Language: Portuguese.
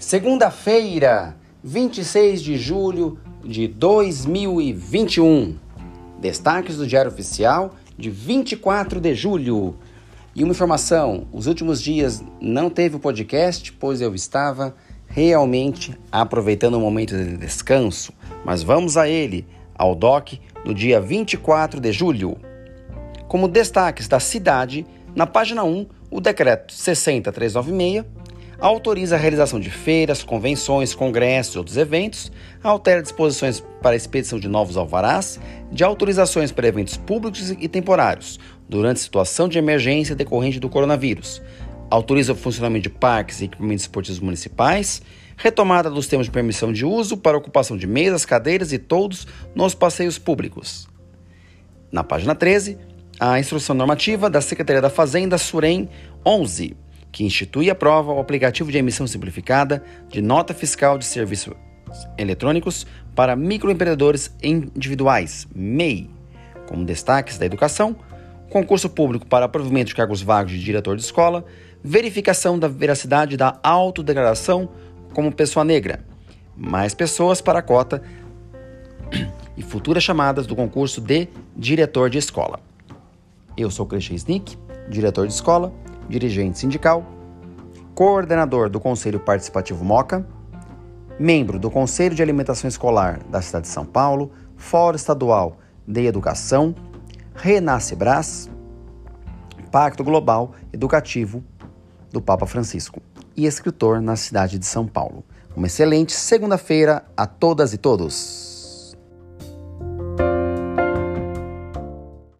Segunda-feira, 26 de julho de 2021. Destaques do Diário Oficial de 24 de julho. E uma informação: os últimos dias não teve o podcast, pois eu estava realmente aproveitando o momento de descanso. Mas vamos a ele, ao DOC, no dia 24 de julho. Como destaques da cidade, na página 1, o decreto 60396 autoriza a realização de feiras, convenções, congressos e outros eventos, altera disposições para a expedição de novos alvarás, de autorizações para eventos públicos e temporários, durante situação de emergência decorrente do coronavírus, autoriza o funcionamento de parques e equipamentos esportivos municipais, retomada dos termos de permissão de uso para ocupação de mesas, cadeiras e todos nos passeios públicos. Na página 13, a instrução normativa da Secretaria da Fazenda Surem 11 que institui e aprova o aplicativo de emissão simplificada de nota fiscal de serviços eletrônicos para microempreendedores individuais, MEI. Como destaques da educação, concurso público para provimento de cargos vagos de diretor de escola, verificação da veracidade da autodeclaração como pessoa negra, mais pessoas para a cota e futuras chamadas do concurso de diretor de escola. Eu sou Christian Snick, diretor de escola, dirigente sindical, coordenador do Conselho Participativo MOCA, membro do Conselho de Alimentação Escolar da cidade de São Paulo, Fórum Estadual de Educação, Renasce Brás, Pacto Global Educativo do Papa Francisco e escritor na cidade de São Paulo. Uma excelente segunda-feira a todas e todos.